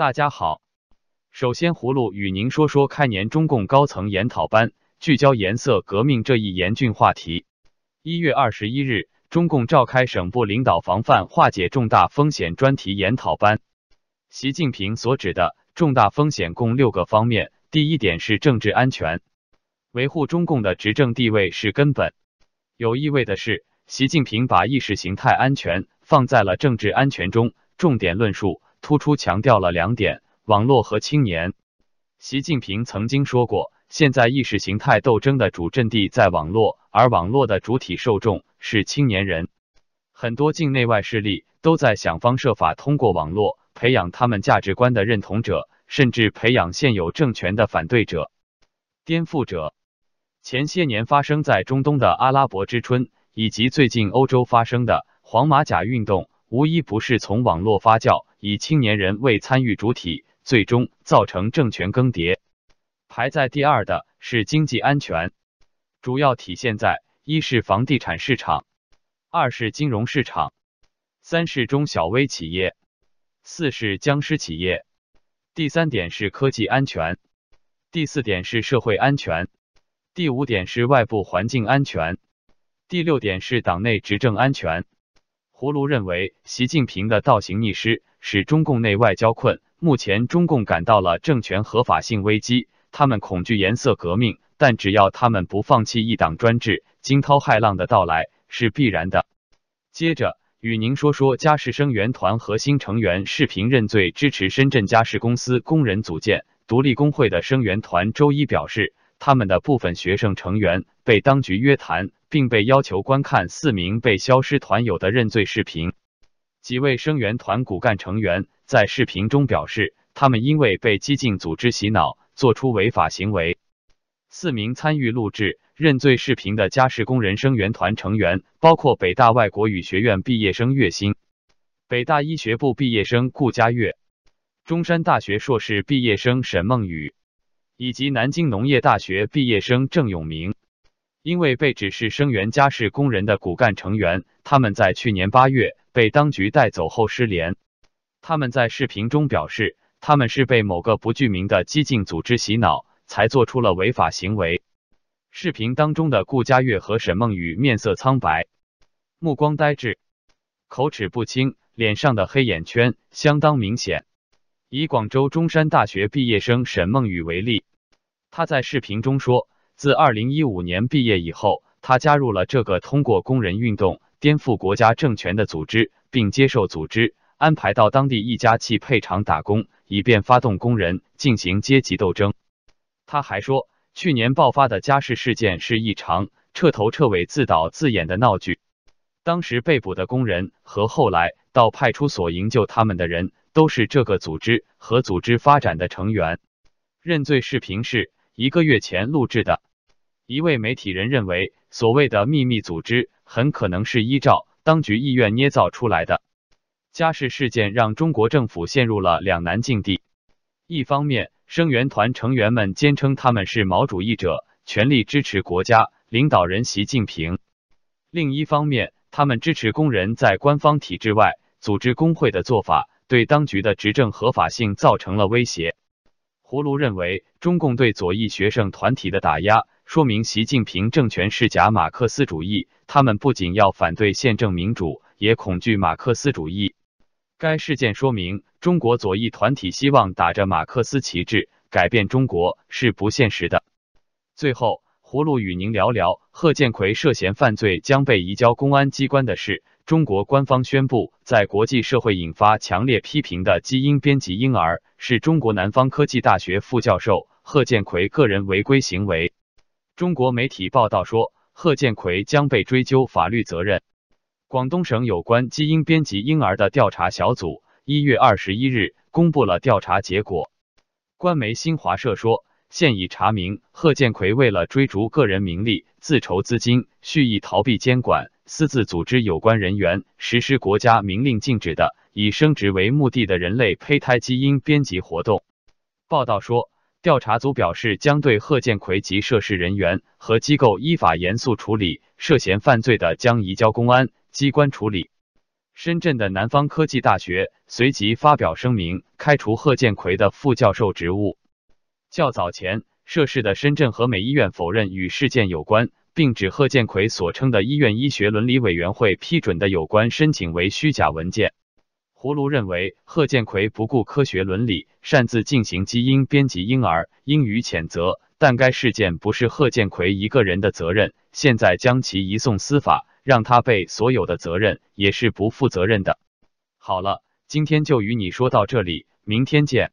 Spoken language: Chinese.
大家好，首先葫芦与您说说开年中共高层研讨班，聚焦颜色革命这一严峻话题。一月二十一日，中共召开省部领导防范化解重大风险专题研讨班。习近平所指的重大风险共六个方面，第一点是政治安全，维护中共的执政地位是根本。有意味的是，习近平把意识形态安全放在了政治安全中，重点论述。突出强调了两点：网络和青年。习近平曾经说过，现在意识形态斗争的主阵地在网络，而网络的主体受众是青年人。很多境内外势力都在想方设法通过网络培养他们价值观的认同者，甚至培养现有政权的反对者、颠覆者。前些年发生在中东的阿拉伯之春，以及最近欧洲发生的黄马甲运动。无一不是从网络发酵，以青年人为参与主体，最终造成政权更迭。排在第二的是经济安全，主要体现在一是房地产市场，二是金融市场，三是中小微企业，四是僵尸企业。第三点是科技安全，第四点是社会安全，第五点是外部环境安全，第六点是党内执政安全。葫芦认为，习近平的倒行逆施使中共内外交困。目前，中共感到了政权合法性危机，他们恐惧颜色革命，但只要他们不放弃一党专制，惊涛骇浪的到来是必然的。接着，与您说说嘉士生源团核心成员视频认罪，支持深圳嘉士公司工人组建独立工会的生源团周一表示，他们的部分学生成员被当局约谈。并被要求观看四名被消失团友的认罪视频。几位声援团骨干成员在视频中表示，他们因为被激进组织洗脑，做出违法行为。四名参与录制认罪视频的家事工人声援团成员包括北大外国语学院毕业生岳鑫、北大医学部毕业生顾家月、中山大学硕士毕业生沈梦雨，以及南京农业大学毕业生郑永明。因为被指是声援家是工人的骨干成员，他们在去年八月被当局带走后失联。他们在视频中表示，他们是被某个不具名的激进组织洗脑，才做出了违法行为。视频当中的顾家月和沈梦雨面色苍白，目光呆滞，口齿不清，脸上的黑眼圈相当明显。以广州中山大学毕业生沈梦雨为例，他在视频中说。自二零一五年毕业以后，他加入了这个通过工人运动颠覆国家政权的组织，并接受组织安排到当地一家汽配厂打工，以便发动工人进行阶级斗争。他还说，去年爆发的家事事件是一场彻头彻尾自导自演的闹剧。当时被捕的工人和后来到派出所营救他们的人，都是这个组织和组织发展的成员。认罪视频是一个月前录制的。一位媒体人认为，所谓的秘密组织很可能是依照当局意愿捏造出来的。家事事件让中国政府陷入了两难境地：一方面，声援团成员们坚称他们是毛主义者，全力支持国家领导人习近平；另一方面，他们支持工人在官方体制外组织工会的做法，对当局的执政合法性造成了威胁。葫芦认为，中共对左翼学生团体的打压。说明习近平政权是假马克思主义，他们不仅要反对宪政民主，也恐惧马克思主义。该事件说明，中国左翼团体希望打着马克思旗帜改变中国是不现实的。最后，葫芦与您聊聊贺建奎涉嫌犯罪将被移交公安机关的事。中国官方宣布，在国际社会引发强烈批评的基因编辑婴儿，是中国南方科技大学副教授贺建奎个人违规行为。中国媒体报道说，贺建奎将被追究法律责任。广东省有关基因编辑婴儿的调查小组一月二十一日公布了调查结果。官媒新华社说，现已查明，贺建奎为了追逐个人名利，自筹资金，蓄意逃避监管，私自组织有关人员实施国家明令禁止的以生殖为目的的人类胚胎基因编辑活动。报道说。调查组表示，将对贺建奎及涉事人员和机构依法严肃处理，涉嫌犯罪的将移交公安机关处理。深圳的南方科技大学随即发表声明，开除贺建奎的副教授职务。较早前，涉事的深圳和美医院否认与事件有关，并指贺建奎所称的医院医学伦理委员会批准的有关申请为虚假文件。葫芦认为，贺建奎不顾科学伦理，擅自进行基因编辑婴儿，应予谴责。但该事件不是贺建奎一个人的责任，现在将其移送司法，让他背所有的责任，也是不负责任的。好了，今天就与你说到这里，明天见。